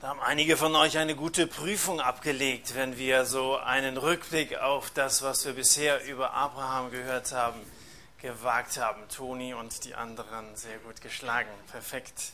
Da haben einige von euch eine gute Prüfung abgelegt, wenn wir so einen Rückblick auf das, was wir bisher über Abraham gehört haben, gewagt haben. Toni und die anderen sehr gut geschlagen. Perfekt.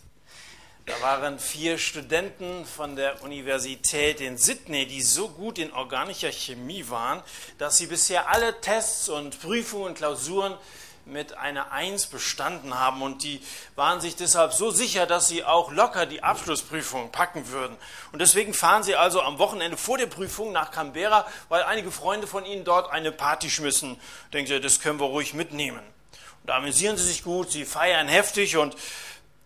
Da waren vier Studenten von der Universität in Sydney, die so gut in organischer Chemie waren, dass sie bisher alle Tests und Prüfungen und Klausuren mit einer Eins bestanden haben und die waren sich deshalb so sicher, dass sie auch locker die Abschlussprüfung packen würden. Und deswegen fahren sie also am Wochenende vor der Prüfung nach Canberra, weil einige Freunde von ihnen dort eine Party schmissen. Denken sie, das können wir ruhig mitnehmen. Und da amüsieren sie sich gut, sie feiern heftig und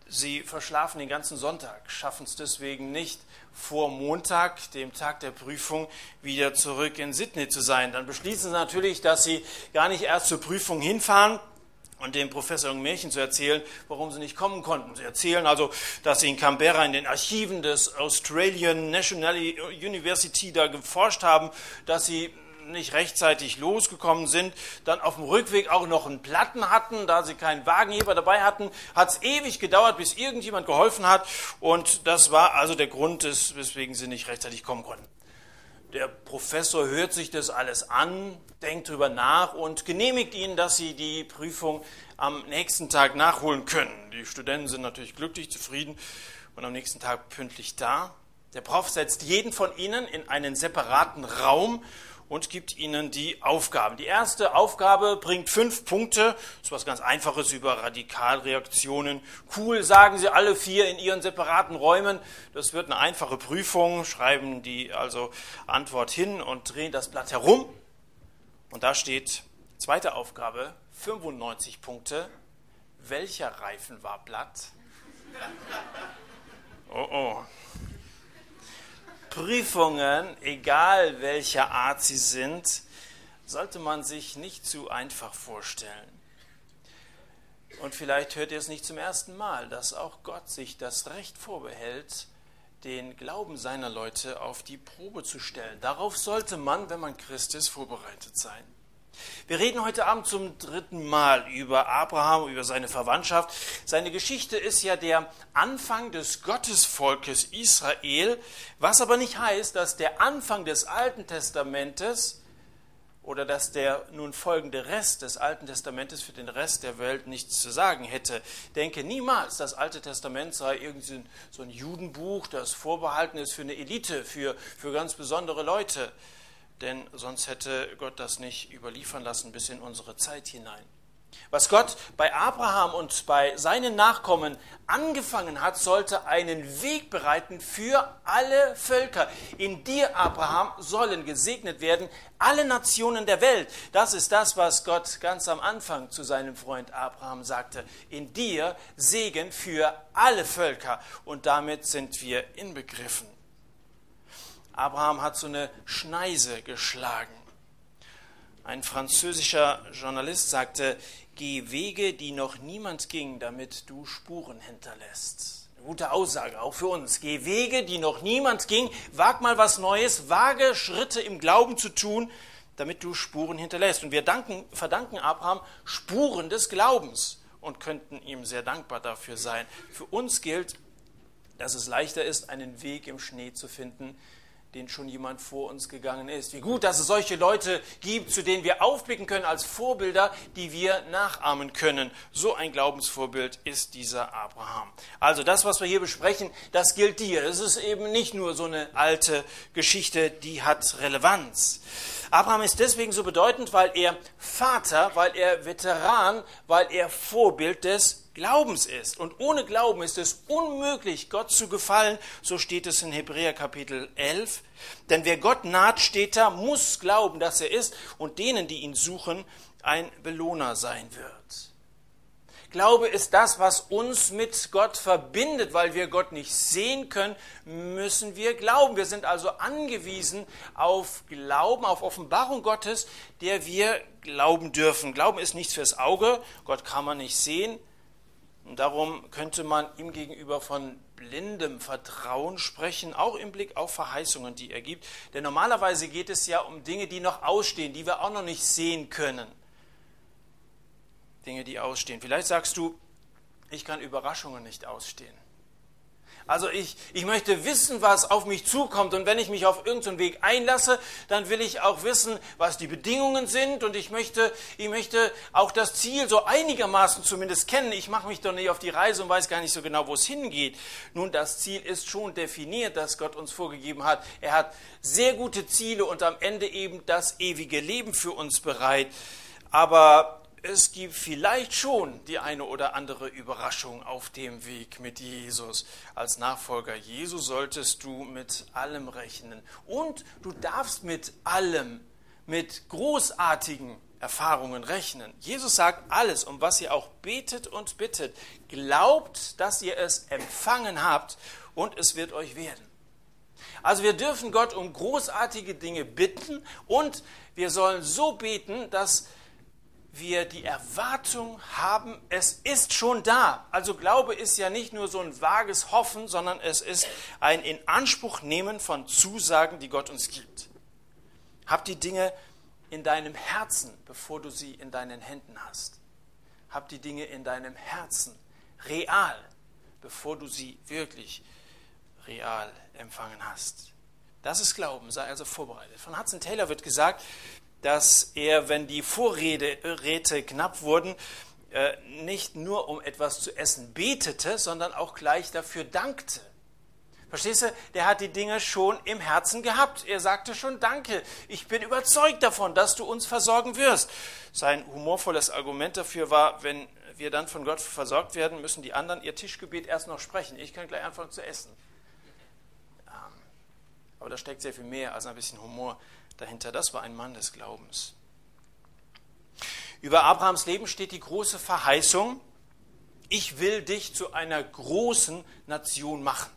sie verschlafen den ganzen Sonntag, schaffen es deswegen nicht, vor Montag, dem Tag der Prüfung, wieder zurück in Sydney zu sein. Dann beschließen sie natürlich, dass sie gar nicht erst zur Prüfung hinfahren und dem Professor Märchen zu erzählen, warum sie nicht kommen konnten. Sie erzählen also, dass sie in Canberra in den Archiven des Australian National University da geforscht haben, dass sie nicht rechtzeitig losgekommen sind, dann auf dem Rückweg auch noch einen Platten hatten, da sie keinen Wagenheber dabei hatten, hat es ewig gedauert, bis irgendjemand geholfen hat und das war also der Grund, weswegen sie nicht rechtzeitig kommen konnten. Der Professor hört sich das alles an, denkt drüber nach und genehmigt ihnen, dass sie die Prüfung am nächsten Tag nachholen können. Die Studenten sind natürlich glücklich, zufrieden und am nächsten Tag pünktlich da. Der Prof setzt jeden von ihnen in einen separaten Raum und gibt ihnen die Aufgaben. Die erste Aufgabe bringt fünf Punkte. Das ist was ganz Einfaches über Radikalreaktionen. Cool, sagen sie alle vier in ihren separaten Räumen. Das wird eine einfache Prüfung. Schreiben die also Antwort hin und drehen das Blatt herum. Und da steht, zweite Aufgabe, 95 Punkte. Welcher Reifen war Blatt? Oh oh. Prüfungen, egal welcher Art sie sind, sollte man sich nicht zu einfach vorstellen. Und vielleicht hört ihr es nicht zum ersten Mal, dass auch Gott sich das Recht vorbehält, den Glauben seiner Leute auf die Probe zu stellen. Darauf sollte man, wenn man Christ ist, vorbereitet sein. Wir reden heute Abend zum dritten Mal über Abraham, über seine Verwandtschaft. Seine Geschichte ist ja der Anfang des Gottesvolkes Israel, was aber nicht heißt, dass der Anfang des Alten Testamentes oder dass der nun folgende Rest des Alten Testamentes für den Rest der Welt nichts zu sagen hätte. Denke niemals, das Alte Testament sei irgendwie so ein Judenbuch, das vorbehalten ist für eine Elite, für, für ganz besondere Leute denn sonst hätte Gott das nicht überliefern lassen bis in unsere Zeit hinein. Was Gott bei Abraham und bei seinen Nachkommen angefangen hat, sollte einen Weg bereiten für alle Völker. In dir, Abraham, sollen gesegnet werden alle Nationen der Welt. Das ist das, was Gott ganz am Anfang zu seinem Freund Abraham sagte. In dir Segen für alle Völker. Und damit sind wir inbegriffen. Abraham hat so eine Schneise geschlagen. Ein französischer Journalist sagte, geh Wege, die noch niemand ging, damit du Spuren hinterlässt. Eine gute Aussage, auch für uns. Geh Wege, die noch niemand ging, wag mal was Neues, wage Schritte im Glauben zu tun, damit du Spuren hinterlässt. Und wir danken, verdanken Abraham Spuren des Glaubens und könnten ihm sehr dankbar dafür sein. Für uns gilt, dass es leichter ist, einen Weg im Schnee zu finden, den schon jemand vor uns gegangen ist. Wie gut, dass es solche Leute gibt, zu denen wir aufblicken können als Vorbilder, die wir nachahmen können. So ein Glaubensvorbild ist dieser Abraham. Also das, was wir hier besprechen, das gilt dir. Es ist eben nicht nur so eine alte Geschichte, die hat Relevanz. Abraham ist deswegen so bedeutend, weil er Vater, weil er Veteran, weil er Vorbild des Glaubens ist. Und ohne Glauben ist es unmöglich, Gott zu gefallen. So steht es in Hebräer Kapitel 11. Denn wer Gott naht, steht da, muss glauben, dass er ist und denen, die ihn suchen, ein Belohner sein wird. Glaube ist das, was uns mit Gott verbindet, weil wir Gott nicht sehen können, müssen wir glauben. Wir sind also angewiesen auf Glauben, auf Offenbarung Gottes, der wir glauben dürfen. Glauben ist nichts fürs Auge, Gott kann man nicht sehen, und darum könnte man ihm gegenüber von blindem Vertrauen sprechen, auch im Blick auf Verheißungen, die er gibt. Denn normalerweise geht es ja um Dinge, die noch ausstehen, die wir auch noch nicht sehen können. Dinge, die ausstehen. Vielleicht sagst du, ich kann Überraschungen nicht ausstehen. Also ich, ich möchte wissen, was auf mich zukommt. Und wenn ich mich auf irgendeinen Weg einlasse, dann will ich auch wissen, was die Bedingungen sind. Und ich möchte, ich möchte auch das Ziel so einigermaßen zumindest kennen. Ich mache mich doch nicht auf die Reise und weiß gar nicht so genau, wo es hingeht. Nun, das Ziel ist schon definiert, das Gott uns vorgegeben hat. Er hat sehr gute Ziele und am Ende eben das ewige Leben für uns bereit. Aber es gibt vielleicht schon die eine oder andere Überraschung auf dem Weg mit Jesus. Als Nachfolger Jesu solltest du mit allem rechnen. Und du darfst mit allem, mit großartigen Erfahrungen rechnen. Jesus sagt alles, um was ihr auch betet und bittet. Glaubt, dass ihr es empfangen habt und es wird euch werden. Also wir dürfen Gott um großartige Dinge bitten und wir sollen so beten, dass wir die Erwartung haben, es ist schon da. Also Glaube ist ja nicht nur so ein vages Hoffen, sondern es ist ein Inanspruchnehmen von Zusagen, die Gott uns gibt. Hab die Dinge in deinem Herzen, bevor du sie in deinen Händen hast. Hab die Dinge in deinem Herzen real, bevor du sie wirklich real empfangen hast. Das ist Glauben, sei also vorbereitet. Von Hudson Taylor wird gesagt, dass er, wenn die Vorräte knapp wurden, äh, nicht nur um etwas zu essen betete, sondern auch gleich dafür dankte. Verstehst du? Der hat die Dinge schon im Herzen gehabt. Er sagte schon Danke. Ich bin überzeugt davon, dass du uns versorgen wirst. Sein humorvolles Argument dafür war, wenn wir dann von Gott versorgt werden, müssen die anderen ihr Tischgebet erst noch sprechen. Ich kann gleich anfangen zu essen. Aber da steckt sehr viel mehr als ein bisschen Humor dahinter. Das war ein Mann des Glaubens. Über Abrahams Leben steht die große Verheißung, ich will dich zu einer großen Nation machen.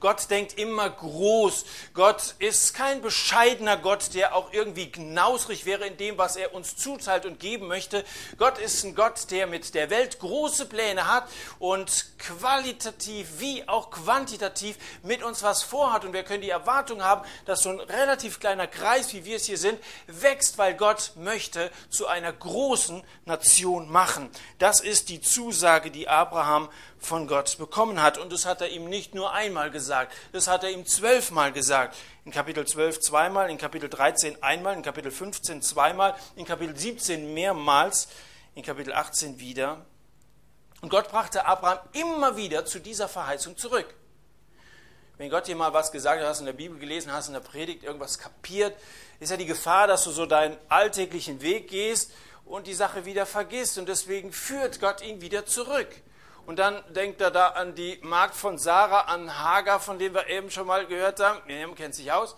Gott denkt immer groß. Gott ist kein bescheidener Gott, der auch irgendwie knausrig wäre in dem, was er uns zuteilt und geben möchte. Gott ist ein Gott, der mit der Welt große Pläne hat und qualitativ wie auch quantitativ mit uns was vorhat. Und wir können die Erwartung haben, dass so ein relativ kleiner Kreis, wie wir es hier sind, wächst, weil Gott möchte zu einer großen Nation machen. Das ist die Zusage, die Abraham von Gott bekommen hat. Und das hat er ihm nicht nur einmal gesagt, das hat er ihm zwölfmal gesagt. In Kapitel 12 zweimal, in Kapitel 13 einmal, in Kapitel 15 zweimal, in Kapitel 17 mehrmals, in Kapitel 18 wieder. Und Gott brachte Abraham immer wieder zu dieser Verheißung zurück. Wenn Gott dir mal was gesagt hat, hast in der Bibel gelesen, hast in der Predigt irgendwas kapiert, ist ja die Gefahr, dass du so deinen alltäglichen Weg gehst und die Sache wieder vergisst. Und deswegen führt Gott ihn wieder zurück. Und dann denkt er da an die Magd von Sarah, an Hagar, von dem wir eben schon mal gehört haben. Miriam kennt sich aus.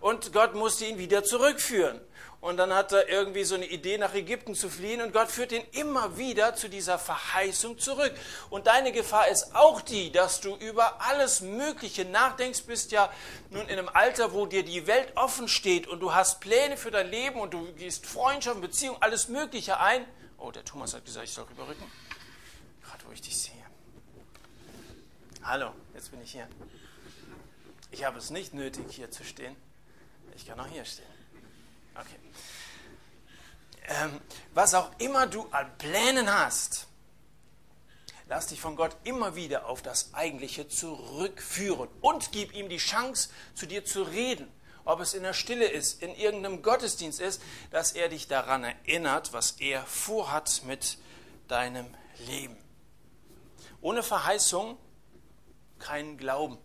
Und Gott musste ihn wieder zurückführen. Und dann hat er irgendwie so eine Idee, nach Ägypten zu fliehen. Und Gott führt ihn immer wieder zu dieser Verheißung zurück. Und deine Gefahr ist auch die, dass du über alles Mögliche nachdenkst, bist ja nun in einem Alter, wo dir die Welt offen steht und du hast Pläne für dein Leben und du gehst Freundschaften, Beziehungen, alles Mögliche ein. Oh, der Thomas hat gesagt, ich soll rüberrücken wo ich dich sehe. Hallo, jetzt bin ich hier. Ich habe es nicht nötig, hier zu stehen. Ich kann auch hier stehen. Okay. Ähm, was auch immer du an Plänen hast, lass dich von Gott immer wieder auf das Eigentliche zurückführen und gib ihm die Chance, zu dir zu reden. Ob es in der Stille ist, in irgendeinem Gottesdienst ist, dass er dich daran erinnert, was er vorhat mit deinem Leben. Ohne Verheißung kein Glauben.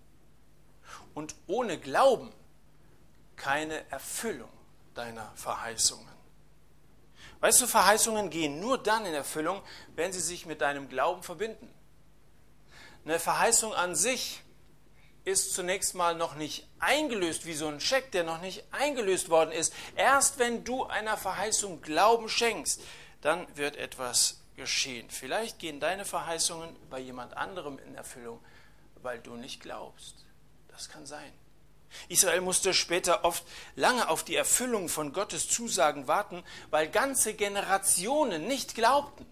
Und ohne Glauben keine Erfüllung deiner Verheißungen. Weißt du, Verheißungen gehen nur dann in Erfüllung, wenn sie sich mit deinem Glauben verbinden. Eine Verheißung an sich ist zunächst mal noch nicht eingelöst, wie so ein Scheck, der noch nicht eingelöst worden ist. Erst wenn du einer Verheißung Glauben schenkst, dann wird etwas geschehen. Vielleicht gehen deine Verheißungen bei jemand anderem in Erfüllung, weil du nicht glaubst. Das kann sein. Israel musste später oft lange auf die Erfüllung von Gottes Zusagen warten, weil ganze Generationen nicht glaubten.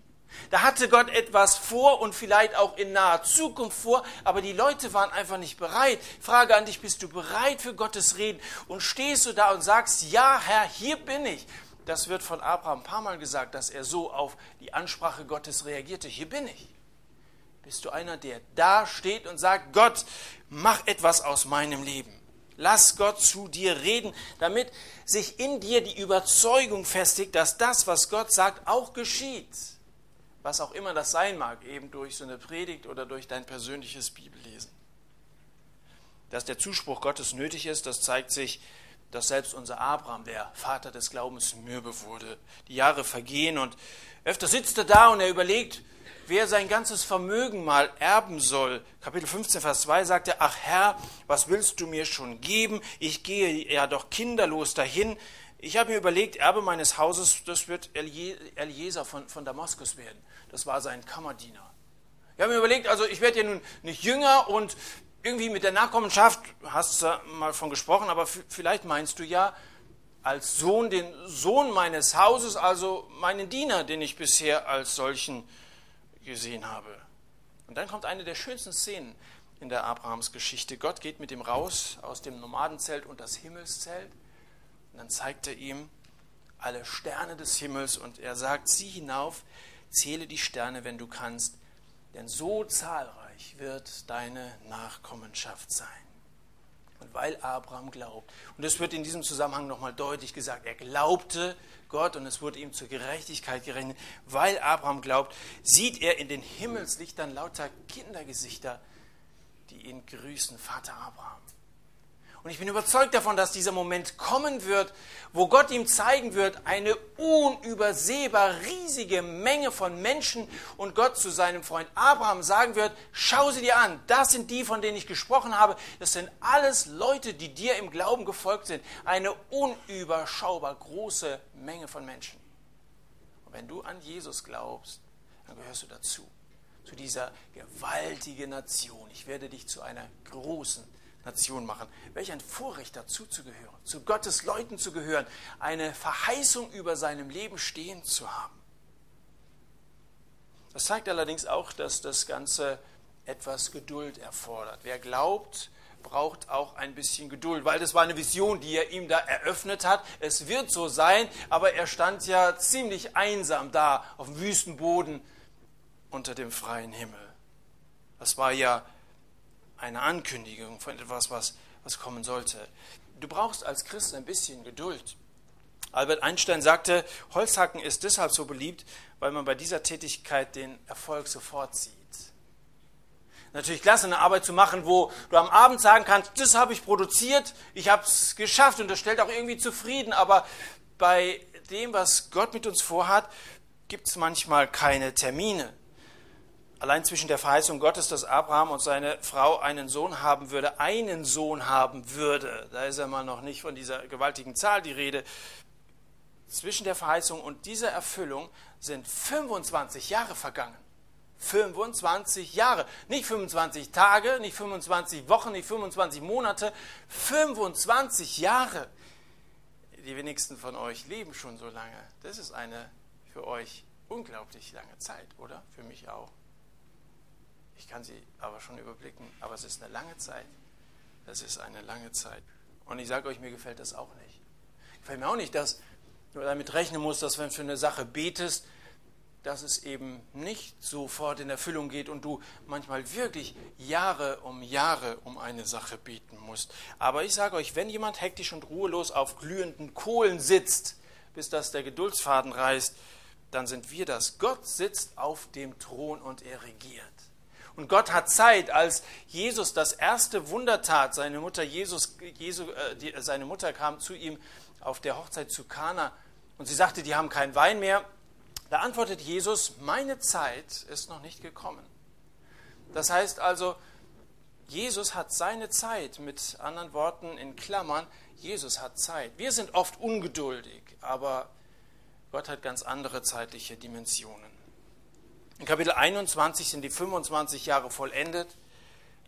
Da hatte Gott etwas vor und vielleicht auch in naher Zukunft vor, aber die Leute waren einfach nicht bereit. Frage an dich, bist du bereit für Gottes Reden? Und stehst du da und sagst, ja Herr, hier bin ich. Das wird von Abraham ein paar Mal gesagt, dass er so auf die Ansprache Gottes reagierte. Hier bin ich. Bist du einer, der da steht und sagt, Gott, mach etwas aus meinem Leben. Lass Gott zu dir reden, damit sich in dir die Überzeugung festigt, dass das, was Gott sagt, auch geschieht. Was auch immer das sein mag, eben durch so eine Predigt oder durch dein persönliches Bibellesen. Dass der Zuspruch Gottes nötig ist, das zeigt sich, dass selbst unser Abraham, der Vater des Glaubens, mürbe wurde. Die Jahre vergehen und öfter sitzt er da und er überlegt, wer sein ganzes Vermögen mal erben soll. Kapitel 15, Vers 2 sagt er, ach Herr, was willst du mir schon geben? Ich gehe ja doch kinderlos dahin. Ich habe mir überlegt, Erbe meines Hauses, das wird Eliezer von, von Damaskus werden. Das war sein Kammerdiener. Ich habe mir überlegt, also ich werde ja nun nicht jünger und irgendwie mit der Nachkommenschaft, hast du mal von gesprochen, aber vielleicht meinst du ja als Sohn den Sohn meines Hauses, also meinen Diener, den ich bisher als solchen gesehen habe. Und dann kommt eine der schönsten Szenen in der Abrahams-Geschichte. Gott geht mit ihm raus aus dem Nomadenzelt und das Himmelszelt. Und dann zeigt er ihm alle Sterne des Himmels und er sagt, sieh hinauf, zähle die Sterne, wenn du kannst, denn so zahlreich wird deine Nachkommenschaft sein. Und weil Abraham glaubt, und es wird in diesem Zusammenhang nochmal deutlich gesagt, er glaubte Gott und es wurde ihm zur Gerechtigkeit gerechnet. Weil Abraham glaubt, sieht er in den Himmelslichtern lauter Kindergesichter, die ihn grüßen, Vater Abraham. Und ich bin überzeugt davon, dass dieser Moment kommen wird, wo Gott ihm zeigen wird, eine unübersehbar riesige Menge von Menschen und Gott zu seinem Freund Abraham sagen wird, schau sie dir an, das sind die, von denen ich gesprochen habe, das sind alles Leute, die dir im Glauben gefolgt sind. Eine unüberschaubar große Menge von Menschen. Und wenn du an Jesus glaubst, dann gehörst du dazu, zu dieser gewaltigen Nation. Ich werde dich zu einer großen Nation machen. Welch ein Vorrecht dazu zu gehören, zu Gottes Leuten zu gehören, eine Verheißung über seinem Leben stehen zu haben. Das zeigt allerdings auch, dass das Ganze etwas Geduld erfordert. Wer glaubt, braucht auch ein bisschen Geduld, weil das war eine Vision, die er ihm da eröffnet hat. Es wird so sein, aber er stand ja ziemlich einsam da auf dem Wüstenboden unter dem freien Himmel. Das war ja eine Ankündigung von etwas, was, was kommen sollte. Du brauchst als Christ ein bisschen Geduld. Albert Einstein sagte, Holzhacken ist deshalb so beliebt, weil man bei dieser Tätigkeit den Erfolg sofort sieht. Natürlich klasse, eine Arbeit zu machen, wo du am Abend sagen kannst, das habe ich produziert, ich habe es geschafft und das stellt auch irgendwie zufrieden. Aber bei dem, was Gott mit uns vorhat, gibt es manchmal keine Termine. Allein zwischen der Verheißung Gottes, dass Abraham und seine Frau einen Sohn haben würde, einen Sohn haben würde, da ist einmal noch nicht von dieser gewaltigen Zahl die Rede, zwischen der Verheißung und dieser Erfüllung sind 25 Jahre vergangen. 25 Jahre. Nicht 25 Tage, nicht 25 Wochen, nicht 25 Monate, 25 Jahre. Die wenigsten von euch leben schon so lange. Das ist eine für euch unglaublich lange Zeit, oder? Für mich auch. Ich kann sie aber schon überblicken, aber es ist eine lange Zeit. Es ist eine lange Zeit. Und ich sage euch, mir gefällt das auch nicht. Gefällt mir auch nicht, dass du damit rechnen musst, dass wenn du für eine Sache betest, dass es eben nicht sofort in Erfüllung geht und du manchmal wirklich Jahre um Jahre um eine Sache beten musst. Aber ich sage euch, wenn jemand hektisch und ruhelos auf glühenden Kohlen sitzt, bis das der Geduldsfaden reißt, dann sind wir das. Gott sitzt auf dem Thron und er regiert. Und Gott hat Zeit, als Jesus das erste Wunder tat, seine Mutter, Jesus, Jesu, äh, die, seine Mutter kam zu ihm auf der Hochzeit zu Kana und sie sagte, die haben keinen Wein mehr. Da antwortet Jesus, meine Zeit ist noch nicht gekommen. Das heißt also, Jesus hat seine Zeit, mit anderen Worten in Klammern, Jesus hat Zeit. Wir sind oft ungeduldig, aber Gott hat ganz andere zeitliche Dimensionen. In Kapitel 21 sind die 25 Jahre vollendet.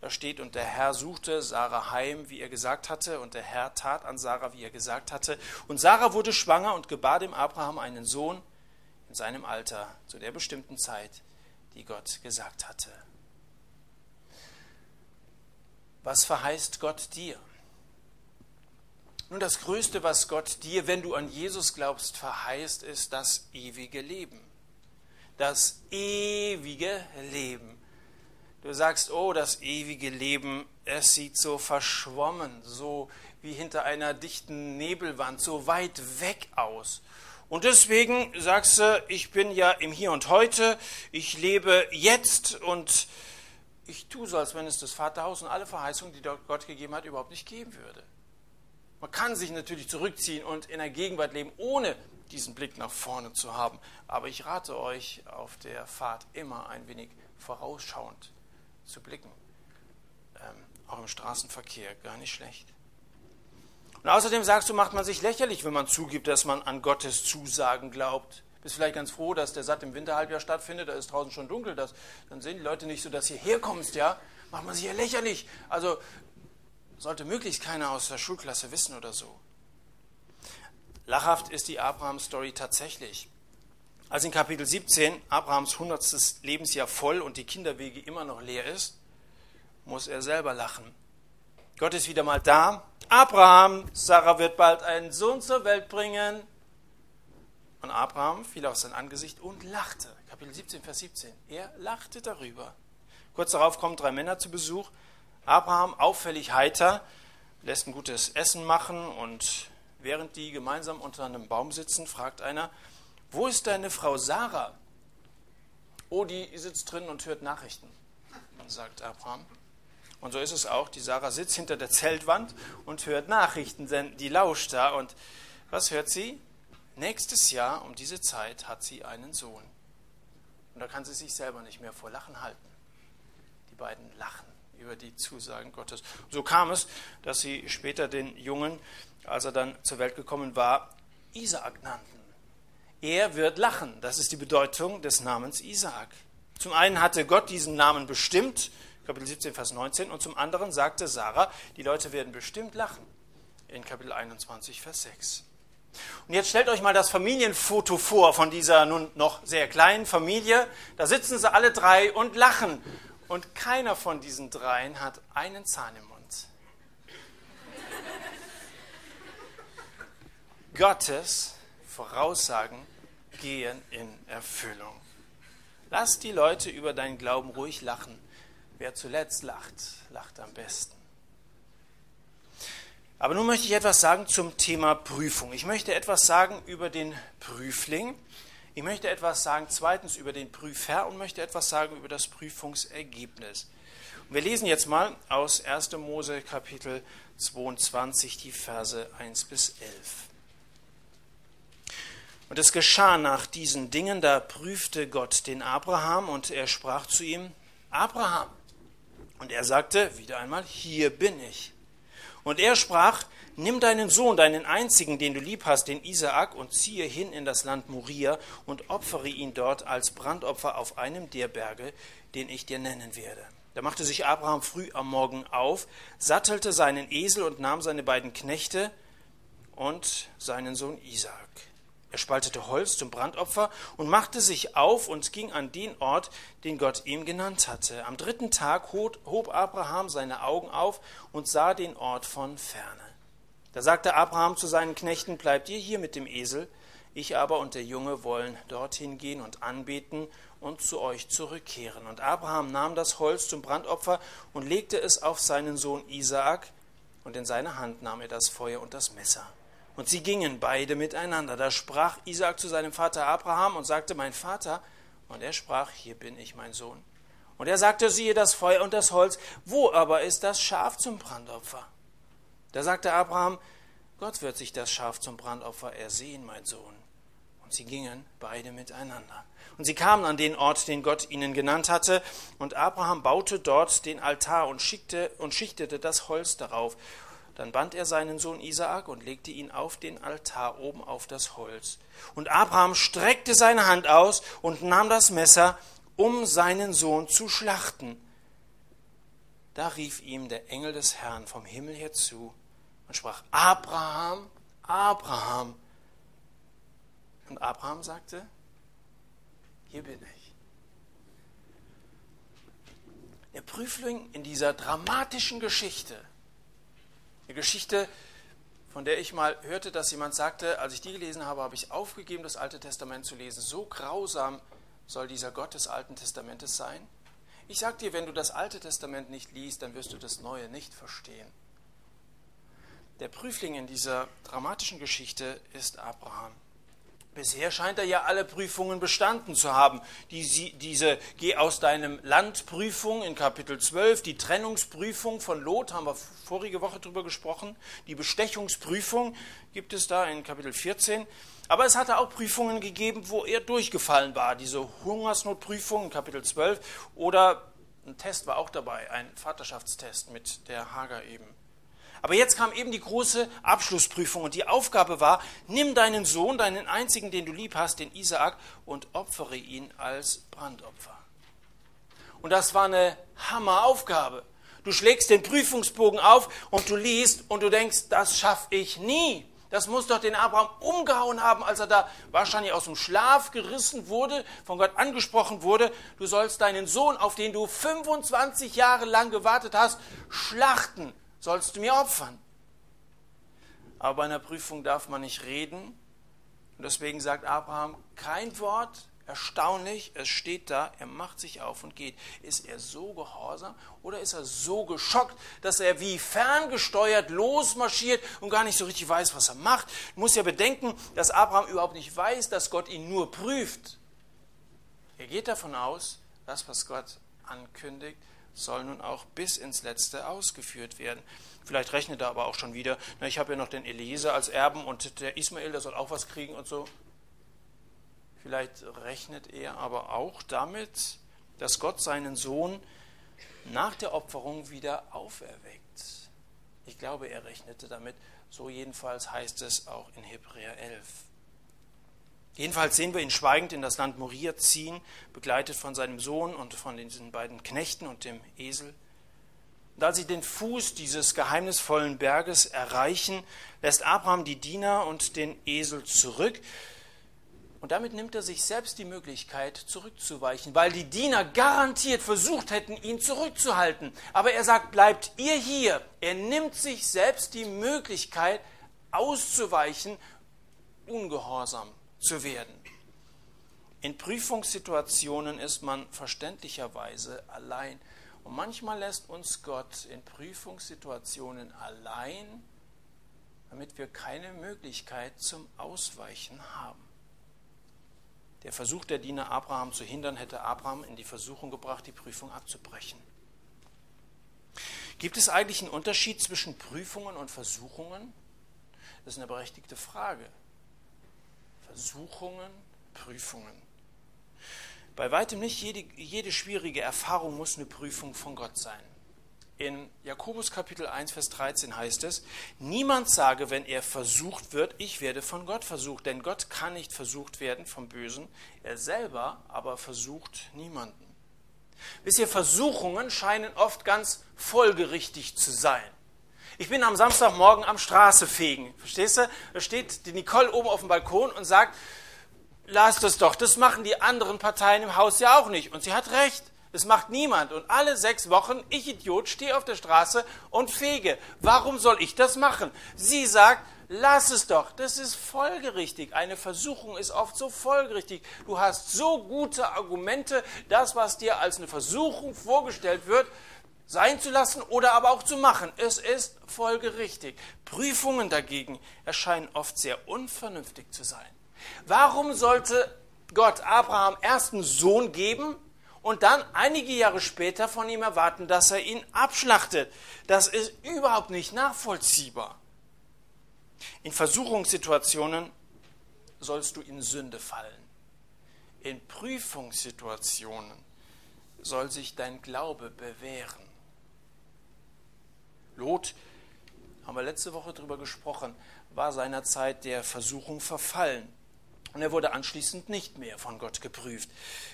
Da steht, und der Herr suchte Sarah heim, wie er gesagt hatte, und der Herr tat an Sarah, wie er gesagt hatte. Und Sarah wurde schwanger und gebar dem Abraham einen Sohn in seinem Alter, zu der bestimmten Zeit, die Gott gesagt hatte. Was verheißt Gott dir? Nun, das Größte, was Gott dir, wenn du an Jesus glaubst, verheißt, ist das ewige Leben das ewige Leben. Du sagst, oh, das ewige Leben, es sieht so verschwommen, so wie hinter einer dichten Nebelwand, so weit weg aus. Und deswegen sagst du, ich bin ja im Hier und Heute, ich lebe jetzt und ich tue so, als wenn es das Vaterhaus und alle Verheißungen, die Gott gegeben hat, überhaupt nicht geben würde. Man kann sich natürlich zurückziehen und in der Gegenwart leben, ohne diesen Blick nach vorne zu haben. Aber ich rate euch, auf der Fahrt immer ein wenig vorausschauend zu blicken. Ähm, auch im Straßenverkehr, gar nicht schlecht. Und außerdem sagst du, macht man sich lächerlich, wenn man zugibt, dass man an Gottes Zusagen glaubt. Bist vielleicht ganz froh, dass der Satt im Winterhalbjahr stattfindet, da ist draußen schon dunkel, das, dann sehen die Leute nicht so, dass du hierher kommst, ja. Macht man sich ja lächerlich. Also sollte möglichst keiner aus der Schulklasse wissen oder so. Lachhaft ist die Abraham-Story tatsächlich. Als in Kapitel 17 Abrahams 100. Lebensjahr voll und die Kinderwege immer noch leer ist, muss er selber lachen. Gott ist wieder mal da. Abraham, Sarah wird bald einen Sohn zur Welt bringen. Und Abraham fiel auf sein Angesicht und lachte. Kapitel 17, Vers 17. Er lachte darüber. Kurz darauf kommen drei Männer zu Besuch. Abraham, auffällig heiter, lässt ein gutes Essen machen und während die gemeinsam unter einem Baum sitzen, fragt einer, wo ist deine Frau Sarah? Oh, die sitzt drin und hört Nachrichten, sagt Abraham. Und so ist es auch. Die Sarah sitzt hinter der Zeltwand und hört Nachrichten, denn die lauscht da. Und was hört sie? Nächstes Jahr um diese Zeit hat sie einen Sohn. Und da kann sie sich selber nicht mehr vor Lachen halten. Die beiden lachen über die Zusagen Gottes. So kam es, dass sie später den Jungen, als er dann zur Welt gekommen war, Isaak nannten. Er wird lachen. Das ist die Bedeutung des Namens Isaak. Zum einen hatte Gott diesen Namen bestimmt, Kapitel 17, Vers 19, und zum anderen sagte Sarah, die Leute werden bestimmt lachen, in Kapitel 21, Vers 6. Und jetzt stellt euch mal das Familienfoto vor von dieser nun noch sehr kleinen Familie. Da sitzen sie alle drei und lachen. Und keiner von diesen dreien hat einen Zahn im Mund. Gottes Voraussagen gehen in Erfüllung. Lass die Leute über deinen Glauben ruhig lachen. Wer zuletzt lacht, lacht am besten. Aber nun möchte ich etwas sagen zum Thema Prüfung. Ich möchte etwas sagen über den Prüfling. Ich möchte etwas sagen zweitens über den Prüfer und möchte etwas sagen über das Prüfungsergebnis. Und wir lesen jetzt mal aus 1. Mose Kapitel 22 die Verse 1 bis 11. Und es geschah nach diesen Dingen, da prüfte Gott den Abraham und er sprach zu ihm, Abraham. Und er sagte wieder einmal, hier bin ich. Und er sprach, nimm deinen Sohn, deinen einzigen, den du lieb hast, den Isaak, und ziehe hin in das Land Moria und opfere ihn dort als Brandopfer auf einem der Berge, den ich dir nennen werde. Da machte sich Abraham früh am Morgen auf, sattelte seinen Esel und nahm seine beiden Knechte und seinen Sohn Isaak. Er spaltete Holz zum Brandopfer und machte sich auf und ging an den Ort, den Gott ihm genannt hatte. Am dritten Tag hob Abraham seine Augen auf und sah den Ort von ferne. Da sagte Abraham zu seinen Knechten, bleibt ihr hier mit dem Esel, ich aber und der Junge wollen dorthin gehen und anbeten und zu euch zurückkehren. Und Abraham nahm das Holz zum Brandopfer und legte es auf seinen Sohn Isaak, und in seine Hand nahm er das Feuer und das Messer. Und sie gingen beide miteinander. Da sprach Isaac zu seinem Vater Abraham und sagte, mein Vater. Und er sprach, hier bin ich, mein Sohn. Und er sagte, siehe das Feuer und das Holz, wo aber ist das Schaf zum Brandopfer? Da sagte Abraham, Gott wird sich das Schaf zum Brandopfer ersehen, mein Sohn. Und sie gingen beide miteinander. Und sie kamen an den Ort, den Gott ihnen genannt hatte, und Abraham baute dort den Altar und, schickte, und schichtete das Holz darauf dann band er seinen Sohn Isaak und legte ihn auf den Altar oben auf das Holz. Und Abraham streckte seine Hand aus und nahm das Messer, um seinen Sohn zu schlachten. Da rief ihm der Engel des Herrn vom Himmel her zu und sprach, Abraham, Abraham. Und Abraham sagte, hier bin ich. Der Prüfling in dieser dramatischen Geschichte eine Geschichte, von der ich mal hörte, dass jemand sagte, als ich die gelesen habe, habe ich aufgegeben, das Alte Testament zu lesen. So grausam soll dieser Gott des Alten Testamentes sein. Ich sage dir, wenn du das Alte Testament nicht liest, dann wirst du das Neue nicht verstehen. Der Prüfling in dieser dramatischen Geschichte ist Abraham. Bisher scheint er ja alle Prüfungen bestanden zu haben. Die, diese Geh aus deinem Land Prüfung in Kapitel 12, die Trennungsprüfung von Lot, haben wir vorige Woche darüber gesprochen. Die Bestechungsprüfung gibt es da in Kapitel 14. Aber es hatte auch Prüfungen gegeben, wo er durchgefallen war. Diese Hungersnotprüfung in Kapitel 12 oder ein Test war auch dabei, ein Vaterschaftstest mit der Hager eben. Aber jetzt kam eben die große Abschlussprüfung und die Aufgabe war, nimm deinen Sohn, deinen einzigen, den du lieb hast, den Isaak, und opfere ihn als Brandopfer. Und das war eine Hammeraufgabe. Du schlägst den Prüfungsbogen auf und du liest und du denkst, das schaffe ich nie. Das muss doch den Abraham umgehauen haben, als er da wahrscheinlich aus dem Schlaf gerissen wurde, von Gott angesprochen wurde. Du sollst deinen Sohn, auf den du 25 Jahre lang gewartet hast, schlachten sollst du mir opfern. Aber bei einer Prüfung darf man nicht reden. Und deswegen sagt Abraham kein Wort. Erstaunlich, es steht da, er macht sich auf und geht. Ist er so gehorsam oder ist er so geschockt, dass er wie ferngesteuert losmarschiert und gar nicht so richtig weiß, was er macht? Du musst ja bedenken, dass Abraham überhaupt nicht weiß, dass Gott ihn nur prüft. Er geht davon aus, das, was Gott ankündigt, soll nun auch bis ins Letzte ausgeführt werden. Vielleicht rechnet er aber auch schon wieder, na, ich habe ja noch den Eliezer als Erben und der Ismael, der soll auch was kriegen und so. Vielleicht rechnet er aber auch damit, dass Gott seinen Sohn nach der Opferung wieder auferweckt. Ich glaube, er rechnete damit. So jedenfalls heißt es auch in Hebräer 11. Jedenfalls sehen wir ihn schweigend in das Land Moria ziehen, begleitet von seinem Sohn und von diesen beiden Knechten und dem Esel. Und als sie den Fuß dieses geheimnisvollen Berges erreichen, lässt Abraham die Diener und den Esel zurück. Und damit nimmt er sich selbst die Möglichkeit, zurückzuweichen, weil die Diener garantiert versucht hätten, ihn zurückzuhalten. Aber er sagt, bleibt ihr hier. Er nimmt sich selbst die Möglichkeit, auszuweichen, ungehorsam zu werden. In Prüfungssituationen ist man verständlicherweise allein. Und manchmal lässt uns Gott in Prüfungssituationen allein, damit wir keine Möglichkeit zum Ausweichen haben. Der Versuch der Diener Abraham zu hindern, hätte Abraham in die Versuchung gebracht, die Prüfung abzubrechen. Gibt es eigentlich einen Unterschied zwischen Prüfungen und Versuchungen? Das ist eine berechtigte Frage. Versuchungen, Prüfungen. Bei weitem nicht jede, jede schwierige Erfahrung muss eine Prüfung von Gott sein. In Jakobus Kapitel 1, Vers 13 heißt es, niemand sage, wenn er versucht wird, ich werde von Gott versucht, denn Gott kann nicht versucht werden vom Bösen, er selber aber versucht niemanden. Wisst ihr, Versuchungen scheinen oft ganz folgerichtig zu sein. Ich bin am Samstagmorgen am Straße fegen. Verstehst du? Da steht die Nicole oben auf dem Balkon und sagt, lass das doch, das machen die anderen Parteien im Haus ja auch nicht. Und sie hat recht. Das macht niemand. Und alle sechs Wochen, ich Idiot, stehe auf der Straße und fege. Warum soll ich das machen? Sie sagt, lass es doch. Das ist folgerichtig. Eine Versuchung ist oft so folgerichtig. Du hast so gute Argumente, das, was dir als eine Versuchung vorgestellt wird, sein zu lassen oder aber auch zu machen. Es ist folgerichtig. Prüfungen dagegen erscheinen oft sehr unvernünftig zu sein. Warum sollte Gott Abraham erst einen Sohn geben und dann einige Jahre später von ihm erwarten, dass er ihn abschlachtet? Das ist überhaupt nicht nachvollziehbar. In Versuchungssituationen sollst du in Sünde fallen. In Prüfungssituationen soll sich dein Glaube bewähren. Lot, haben wir letzte Woche darüber gesprochen, war seinerzeit der Versuchung verfallen. Und er wurde anschließend nicht mehr von Gott geprüft.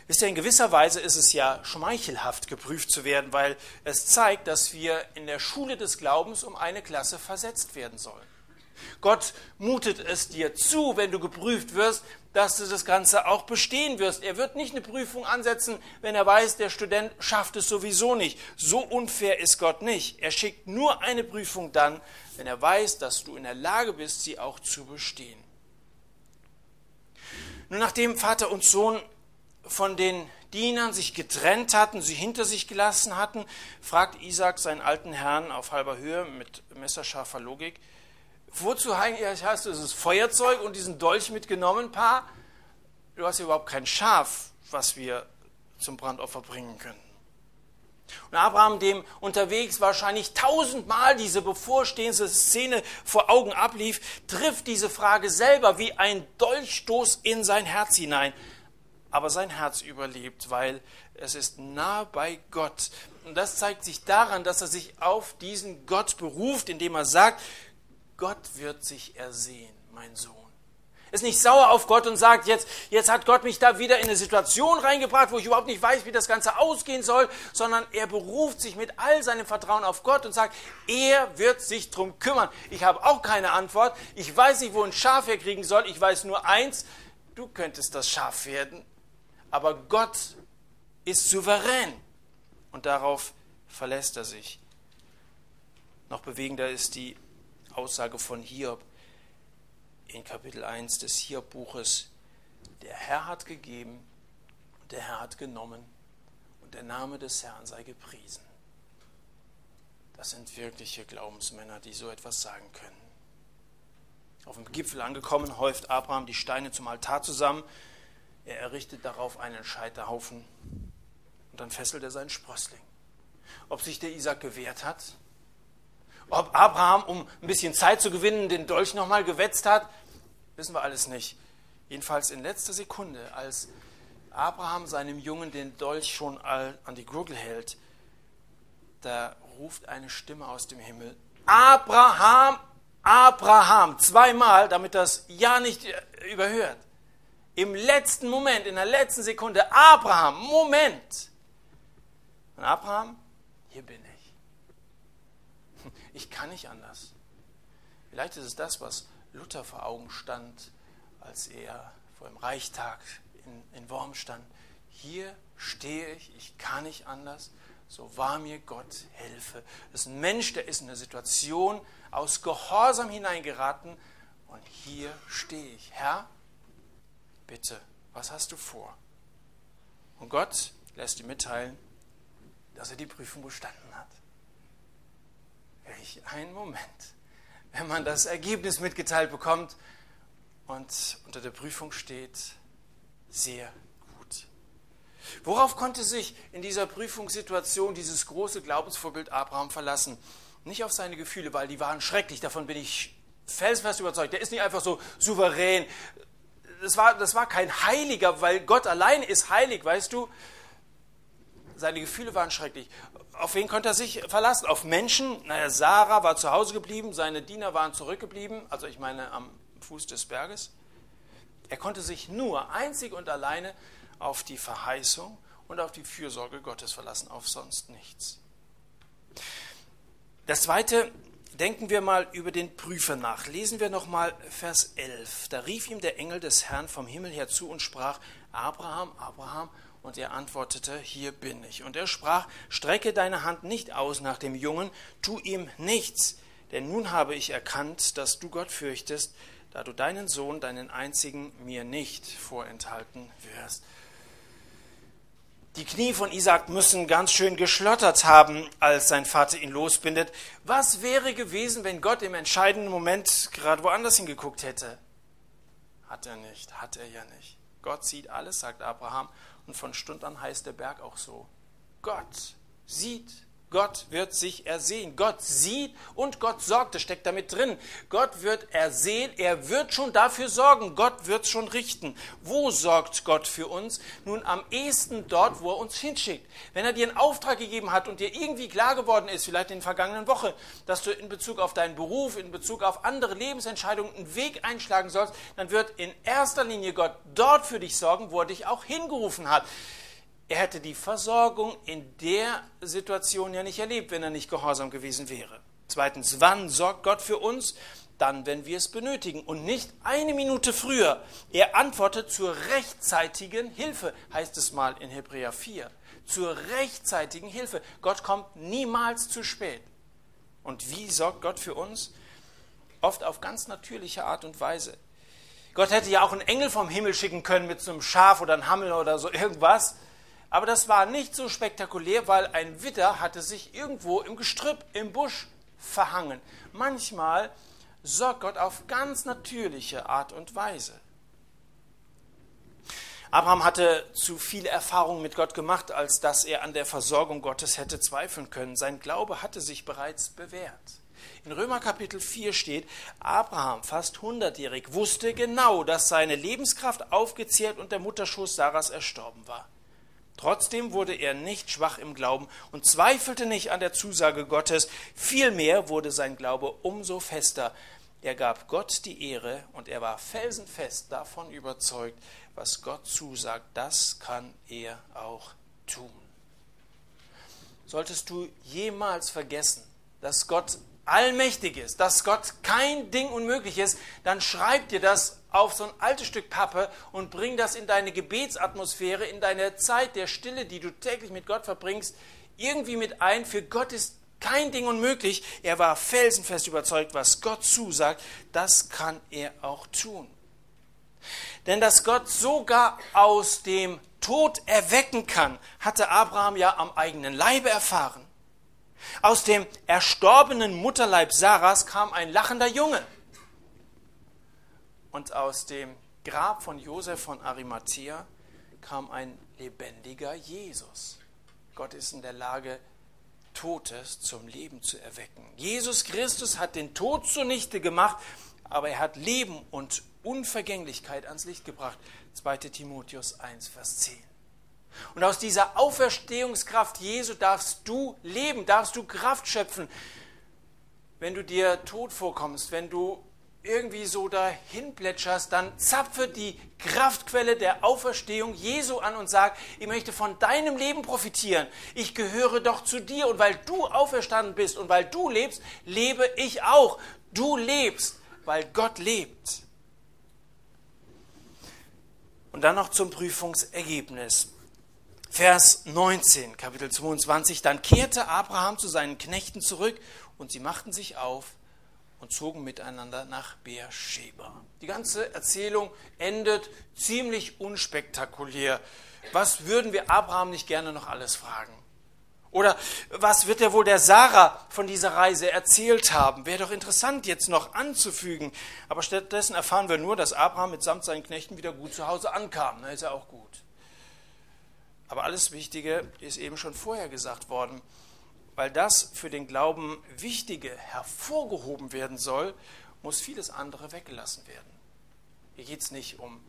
Wisst ihr, in gewisser Weise ist es ja schmeichelhaft, geprüft zu werden, weil es zeigt, dass wir in der Schule des Glaubens um eine Klasse versetzt werden sollen. Gott mutet es dir zu, wenn du geprüft wirst, dass du das Ganze auch bestehen wirst. Er wird nicht eine Prüfung ansetzen, wenn er weiß, der Student schafft es sowieso nicht. So unfair ist Gott nicht. Er schickt nur eine Prüfung dann, wenn er weiß, dass du in der Lage bist, sie auch zu bestehen. Nun, nachdem Vater und Sohn von den Dienern sich getrennt hatten, sie hinter sich gelassen hatten, fragt Isaac seinen alten Herrn auf halber Höhe mit messerscharfer Logik, wozu hast du dieses Feuerzeug und diesen Dolch mitgenommen, Pa? Du hast ja überhaupt kein Schaf, was wir zum Brandopfer bringen können. Und Abraham, dem unterwegs wahrscheinlich tausendmal diese bevorstehende Szene vor Augen ablief, trifft diese Frage selber wie ein Dolchstoß in sein Herz hinein. Aber sein Herz überlebt, weil es ist nah bei Gott. Und das zeigt sich daran, dass er sich auf diesen Gott beruft, indem er sagt, Gott wird sich ersehen, mein Sohn ist nicht sauer auf Gott und sagt, jetzt, jetzt hat Gott mich da wieder in eine Situation reingebracht, wo ich überhaupt nicht weiß, wie das Ganze ausgehen soll, sondern er beruft sich mit all seinem Vertrauen auf Gott und sagt, er wird sich drum kümmern. Ich habe auch keine Antwort. Ich weiß nicht, wo ein Schaf herkriegen soll. Ich weiß nur eins, du könntest das Schaf werden. Aber Gott ist souverän. Und darauf verlässt er sich. Noch bewegender ist die Aussage von Hiob in Kapitel 1 des Hiob-Buches, der Herr hat gegeben der Herr hat genommen und der Name des Herrn sei gepriesen. Das sind wirkliche Glaubensmänner, die so etwas sagen können. Auf dem Gipfel angekommen, häuft Abraham die Steine zum Altar zusammen. Er errichtet darauf einen Scheiterhaufen und dann fesselt er seinen Sprössling. Ob sich der Isaac gewehrt hat, ob Abraham, um ein bisschen Zeit zu gewinnen, den Dolch nochmal gewetzt hat, Wissen wir alles nicht. Jedenfalls in letzter Sekunde, als Abraham seinem Jungen den Dolch schon an die Gurgel hält, da ruft eine Stimme aus dem Himmel, Abraham, Abraham, zweimal, damit das Ja nicht überhört. Im letzten Moment, in der letzten Sekunde, Abraham, Moment. Und Abraham, hier bin ich. Ich kann nicht anders. Vielleicht ist es das, was Luther vor Augen stand, als er vor dem Reichtag in, in Worm stand. Hier stehe ich, ich kann nicht anders, so wahr mir Gott helfe. Das ist ein Mensch, der ist in eine Situation aus Gehorsam hineingeraten und hier stehe ich. Herr, bitte, was hast du vor? Und Gott lässt ihm mitteilen, dass er die Prüfung bestanden hat. Welch ein Moment wenn man das Ergebnis mitgeteilt bekommt und unter der Prüfung steht, sehr gut. Worauf konnte sich in dieser Prüfungssituation dieses große Glaubensvorbild Abraham verlassen? Nicht auf seine Gefühle, weil die waren schrecklich, davon bin ich felsenfest überzeugt. Der ist nicht einfach so souverän. Das war, das war kein Heiliger, weil Gott allein ist heilig, weißt du? Seine Gefühle waren schrecklich auf wen konnte er sich verlassen? Auf Menschen? Naja, Sarah war zu Hause geblieben, seine Diener waren zurückgeblieben, also ich meine am Fuß des Berges. Er konnte sich nur einzig und alleine auf die Verheißung und auf die Fürsorge Gottes verlassen, auf sonst nichts. Das zweite, denken wir mal über den Prüfer nach. Lesen wir nochmal Vers 11. Da rief ihm der Engel des Herrn vom Himmel her zu und sprach, Abraham, Abraham, und er antwortete, hier bin ich. Und er sprach, strecke deine Hand nicht aus nach dem Jungen, tu ihm nichts, denn nun habe ich erkannt, dass du Gott fürchtest, da du deinen Sohn, deinen einzigen, mir nicht vorenthalten wirst. Die Knie von Isaac müssen ganz schön geschlottert haben, als sein Vater ihn losbindet. Was wäre gewesen, wenn Gott im entscheidenden Moment gerade woanders hingeguckt hätte? Hat er nicht, hat er ja nicht. Gott sieht alles, sagt Abraham, und von Stund an heißt der Berg auch so. Gott sieht Gott wird sich ersehen. Gott sieht und Gott sorgt. Das steckt damit drin. Gott wird ersehen. Er wird schon dafür sorgen. Gott wird schon richten. Wo sorgt Gott für uns? Nun am ehesten dort, wo er uns hinschickt. Wenn er dir einen Auftrag gegeben hat und dir irgendwie klar geworden ist, vielleicht in der vergangenen Woche, dass du in Bezug auf deinen Beruf, in Bezug auf andere Lebensentscheidungen einen Weg einschlagen sollst, dann wird in erster Linie Gott dort für dich sorgen, wo er dich auch hingerufen hat. Er hätte die Versorgung in der Situation ja nicht erlebt, wenn er nicht gehorsam gewesen wäre. Zweitens, wann sorgt Gott für uns? Dann, wenn wir es benötigen und nicht eine Minute früher. Er antwortet zur rechtzeitigen Hilfe, heißt es mal in Hebräer 4. Zur rechtzeitigen Hilfe. Gott kommt niemals zu spät. Und wie sorgt Gott für uns? Oft auf ganz natürliche Art und Weise. Gott hätte ja auch einen Engel vom Himmel schicken können mit so einem Schaf oder einem Hammel oder so irgendwas Aber das war nicht so spektakulär, weil ein Widder hatte sich irgendwo im Gestrüpp, im Busch verhangen. Manchmal sorgt Gott auf ganz natürliche Art und Weise. Abraham hatte zu viele Erfahrungen mit Gott gemacht, als dass er an der Versorgung Gottes hätte zweifeln können. Sein Glaube hatte sich bereits bewährt. In Römer Kapitel 4 steht, Abraham, fast 100-jährig, wusste genau, dass seine Lebenskraft aufgezehrt und der Mutterschoß Sarahs erstorben war. Trotzdem wurde er nicht schwach im Glauben und zweifelte nicht an der Zusage Gottes. Vielmehr wurde sein Glaube umso fester. Er gab Gott die Ehre und er war felsenfest davon überzeugt, was Gott zusagt, das kann er auch tun. Solltest du jemals vergessen, dass Gott allmächtig ist, dass Gott kein Ding unmöglich ist, dann schreib dir das auf so ein altes Stück Pappe und bring das in deine Gebetsatmosphäre, in deine Zeit der Stille, die du täglich mit Gott verbringst, irgendwie mit ein. Für Gott ist kein Ding unmöglich. Er war felsenfest überzeugt, was Gott zusagt, das kann er auch tun. Denn dass Gott sogar aus dem Tod erwecken kann, hatte Abraham ja am eigenen Leibe erfahren. Aus dem erstorbenen Mutterleib Sarahs kam ein lachender Junge. Und aus dem Grab von Josef von Arimathea kam ein lebendiger Jesus. Gott ist in der Lage, Totes zum Leben zu erwecken. Jesus Christus hat den Tod zunichte gemacht, aber er hat Leben und Unvergänglichkeit ans Licht gebracht. 2 Timotheus 1, Vers 10. Und aus dieser Auferstehungskraft Jesu darfst du leben, darfst du Kraft schöpfen. Wenn du dir tot vorkommst, wenn du irgendwie so dahin plätscherst, dann zapfe die Kraftquelle der Auferstehung Jesu an und sag, ich möchte von deinem Leben profitieren. Ich gehöre doch zu dir und weil du auferstanden bist und weil du lebst, lebe ich auch. Du lebst, weil Gott lebt. Und dann noch zum Prüfungsergebnis. Vers 19, Kapitel 22. Dann kehrte Abraham zu seinen Knechten zurück und sie machten sich auf und zogen miteinander nach Beersheba. Die ganze Erzählung endet ziemlich unspektakulär. Was würden wir Abraham nicht gerne noch alles fragen? Oder was wird er wohl der Sarah von dieser Reise erzählt haben? Wäre doch interessant jetzt noch anzufügen. Aber stattdessen erfahren wir nur, dass Abraham mitsamt seinen Knechten wieder gut zu Hause ankam. Na, ist ja auch gut. Aber alles Wichtige ist eben schon vorher gesagt worden. Weil das für den Glauben Wichtige hervorgehoben werden soll, muss vieles andere weggelassen werden. Hier geht es nicht um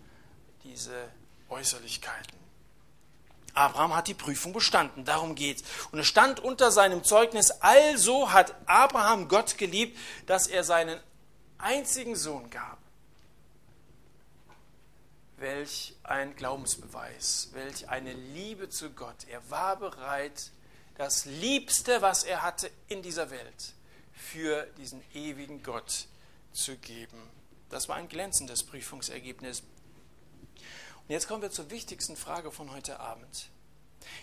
diese Äußerlichkeiten. Abraham hat die Prüfung bestanden, darum geht's. Und es stand unter seinem Zeugnis, also hat Abraham Gott geliebt, dass er seinen einzigen Sohn gab. Welch ein Glaubensbeweis, welch eine Liebe zu Gott. Er war bereit, das Liebste, was er hatte in dieser Welt, für diesen ewigen Gott zu geben. Das war ein glänzendes Prüfungsergebnis. Und jetzt kommen wir zur wichtigsten Frage von heute Abend.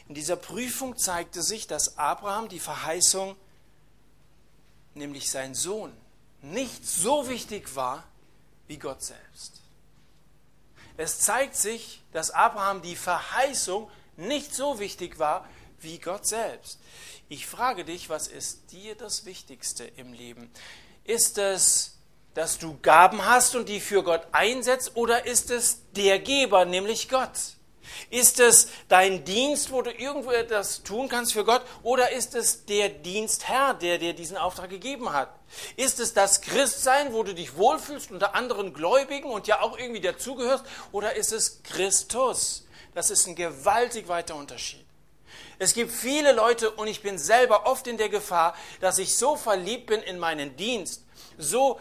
In dieser Prüfung zeigte sich, dass Abraham die Verheißung, nämlich sein Sohn, nicht so wichtig war wie Gott selbst. Es zeigt sich, dass Abraham die Verheißung nicht so wichtig war wie Gott selbst. Ich frage dich, was ist dir das Wichtigste im Leben? Ist es dass du Gaben hast und die für Gott einsetzt, oder ist es der Geber, nämlich Gott? Ist es dein Dienst, wo du irgendwo etwas tun kannst für Gott, oder ist es der Dienstherr, der dir diesen Auftrag gegeben hat? Ist es das Christsein, wo du dich wohlfühlst unter anderen Gläubigen und ja auch irgendwie dazugehörst, oder ist es Christus? Das ist ein gewaltig weiter Unterschied. Es gibt viele Leute und ich bin selber oft in der Gefahr, dass ich so verliebt bin in meinen Dienst, so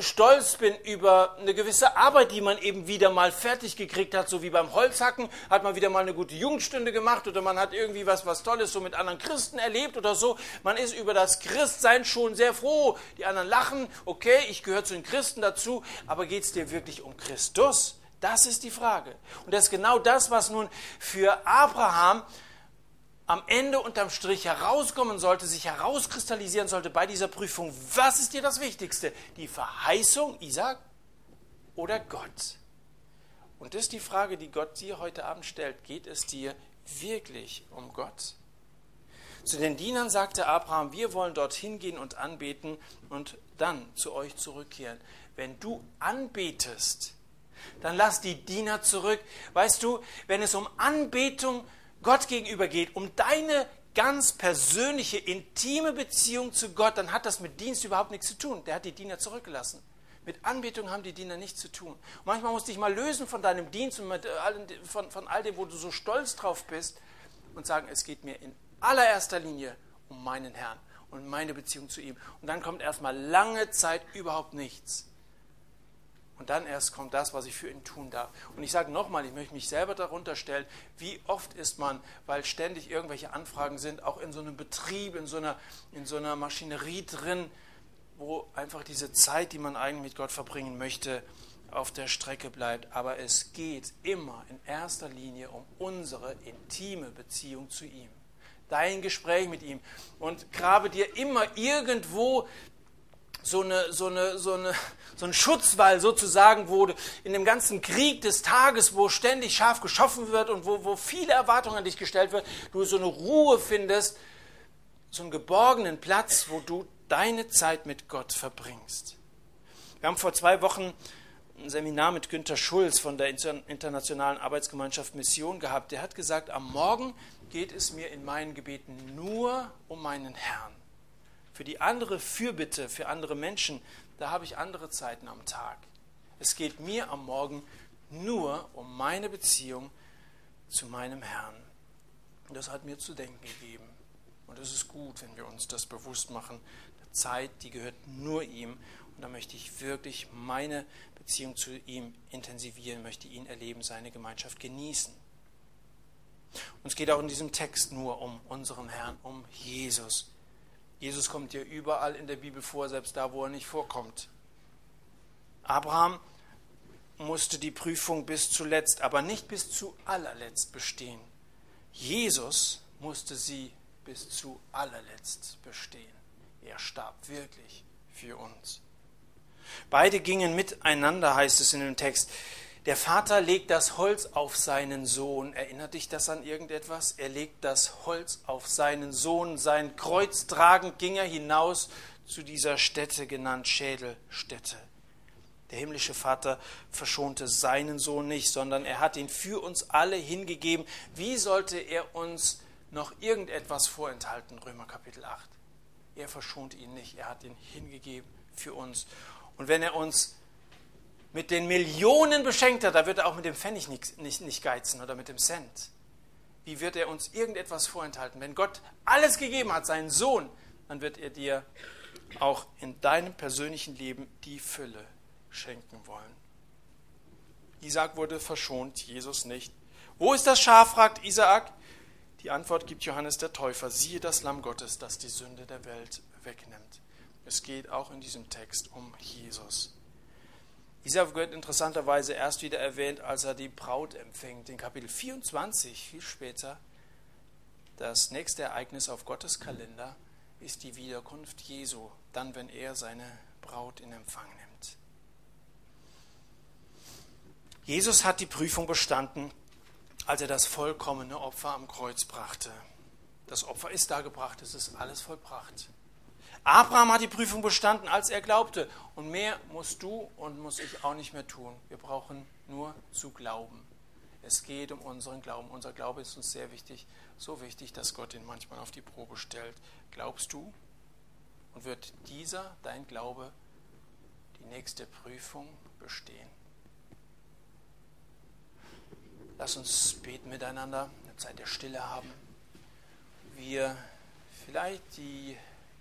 stolz bin über eine gewisse Arbeit, die man eben wieder mal fertig gekriegt hat, so wie beim Holzhacken, hat man wieder mal eine gute Jugendstunde gemacht oder man hat irgendwie was, was Tolles so mit anderen Christen erlebt oder so. Man ist über das Christsein schon sehr froh. Die anderen lachen, okay, ich gehöre zu den Christen dazu, aber geht es dir wirklich um Christus? Das ist die Frage. Und das ist genau das, was nun für Abraham am Ende unterm Strich herauskommen sollte, sich herauskristallisieren sollte bei dieser Prüfung, was ist dir das Wichtigste? Die Verheißung Isaac oder Gott? Und das ist die Frage, die Gott dir heute Abend stellt. Geht es dir wirklich um Gott? Zu den Dienern sagte Abraham, wir wollen dorthin gehen und anbeten und dann zu euch zurückkehren. Wenn du anbetest, dann lass die Diener zurück. Weißt du, wenn es um Anbetung Gott gegenüber geht, um deine ganz persönliche, intime Beziehung zu Gott, dann hat das mit Dienst überhaupt nichts zu tun. Der hat die Diener zurückgelassen. Mit Anbetung haben die Diener nichts zu tun. Und manchmal musst du dich mal lösen von deinem Dienst und von, von all dem, wo du so stolz drauf bist und sagen, es geht mir in allererster Linie um meinen Herrn und meine Beziehung zu ihm. Und dann kommt erstmal lange Zeit überhaupt nichts. Und dann erst kommt das, was ich für ihn tun darf. Und ich sage nochmal, ich möchte mich selber darunter stellen, wie oft ist man, weil ständig irgendwelche Anfragen sind, auch in so einem Betrieb, in so einer, in so einer Maschinerie drin, wo einfach diese Zeit, die man eigentlich mit Gott verbringen möchte, auf der Strecke bleibt. Aber es geht immer in erster Linie um unsere intime Beziehung zu ihm. Dein Gespräch mit ihm. Und grabe dir immer irgendwo so, eine, so, eine, so, eine, so ein Schutzwall sozusagen, wo in dem ganzen Krieg des Tages, wo ständig scharf geschossen wird und wo, wo viele Erwartungen an dich gestellt wird, du so eine Ruhe findest, so einen geborgenen Platz, wo du deine Zeit mit Gott verbringst. Wir haben vor zwei Wochen ein Seminar mit Günter Schulz von der Internationalen Arbeitsgemeinschaft Mission gehabt. Der hat gesagt, am Morgen geht es mir in meinen Gebeten nur um meinen Herrn. Für die andere Fürbitte, für andere Menschen, da habe ich andere Zeiten am Tag. Es geht mir am Morgen nur um meine Beziehung zu meinem Herrn. Und das hat mir zu denken gegeben. Und es ist gut, wenn wir uns das bewusst machen. Die Zeit, die gehört nur ihm. Und da möchte ich wirklich meine Beziehung zu ihm intensivieren, möchte ihn erleben, seine Gemeinschaft genießen. Und es geht auch in diesem Text nur um unseren Herrn, um Jesus. Jesus kommt ja überall in der Bibel vor, selbst da, wo er nicht vorkommt. Abraham musste die Prüfung bis zuletzt, aber nicht bis zu allerletzt bestehen. Jesus musste sie bis zu allerletzt bestehen. Er starb wirklich für uns. Beide gingen miteinander, heißt es in dem Text. Der Vater legt das Holz auf seinen Sohn. Erinnert dich das an irgendetwas? Er legt das Holz auf seinen Sohn. Sein Kreuz tragend ging er hinaus zu dieser Stätte, genannt Schädelstätte. Der himmlische Vater verschonte seinen Sohn nicht, sondern er hat ihn für uns alle hingegeben. Wie sollte er uns noch irgendetwas vorenthalten? Römer Kapitel 8. Er verschont ihn nicht, er hat ihn hingegeben für uns. Und wenn er uns mit den Millionen beschenkt hat, da wird er auch mit dem Pfennig nicht, nicht, nicht geizen oder mit dem Cent. Wie wird er uns irgendetwas vorenthalten? Wenn Gott alles gegeben hat, seinen Sohn, dann wird er dir auch in deinem persönlichen Leben die Fülle schenken wollen. Isaac wurde verschont, Jesus nicht. Wo ist das Schaf? fragt Isaak. Die Antwort gibt Johannes der Täufer. Siehe das Lamm Gottes, das die Sünde der Welt wegnimmt. Es geht auch in diesem Text um Jesus. Dieser wird interessanterweise erst wieder erwähnt, als er die Braut empfängt. In Kapitel 24, viel später, das nächste Ereignis auf Gottes Kalender ist die Wiederkunft Jesu, dann, wenn er seine Braut in Empfang nimmt. Jesus hat die Prüfung bestanden, als er das vollkommene Opfer am Kreuz brachte. Das Opfer ist da gebracht, es ist alles vollbracht. Abraham hat die Prüfung bestanden, als er glaubte. Und mehr musst du und muss ich auch nicht mehr tun. Wir brauchen nur zu glauben. Es geht um unseren Glauben. Unser Glaube ist uns sehr wichtig. So wichtig, dass Gott ihn manchmal auf die Probe stellt. Glaubst du? Und wird dieser, dein Glaube, die nächste Prüfung bestehen? Lass uns beten miteinander, eine Zeit der Stille haben. Wir vielleicht die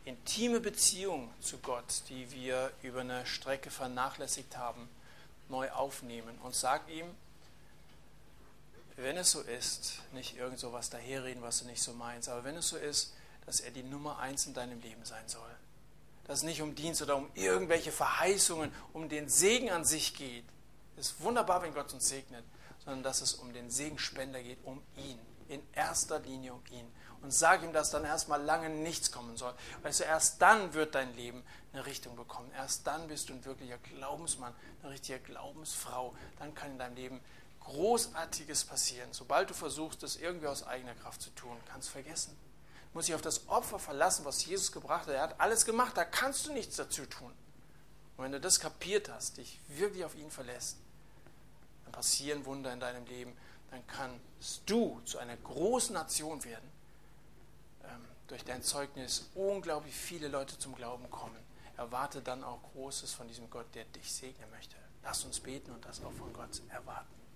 intime Beziehung zu Gott, die wir über eine Strecke vernachlässigt haben, neu aufnehmen und sag ihm, wenn es so ist, nicht irgend so was daherreden, was du nicht so meinst, aber wenn es so ist, dass er die Nummer eins in deinem Leben sein soll. Dass es nicht um Dienst oder um irgendwelche Verheißungen, um den Segen an sich geht. Es ist wunderbar, wenn Gott uns segnet, sondern dass es um den Segenspender geht, um ihn. In erster Linie um ihn und sag ihm, dass dann erstmal lange nichts kommen soll. Weißt du, erst dann wird dein Leben eine Richtung bekommen. Erst dann bist du ein wirklicher Glaubensmann, eine richtige Glaubensfrau. Dann kann in deinem Leben Großartiges passieren. Sobald du versuchst, das irgendwie aus eigener Kraft zu tun, kannst du vergessen. Du musst dich auf das Opfer verlassen, was Jesus gebracht hat. Er hat alles gemacht, da kannst du nichts dazu tun. Und wenn du das kapiert hast, dich wirklich auf ihn verlässt, dann passieren Wunder in deinem Leben. Dann kannst du zu einer großen Nation werden. Durch dein Zeugnis unglaublich viele Leute zum Glauben kommen. Erwarte dann auch Großes von diesem Gott, der dich segnen möchte. Lass uns beten und das auch von Gott erwarten.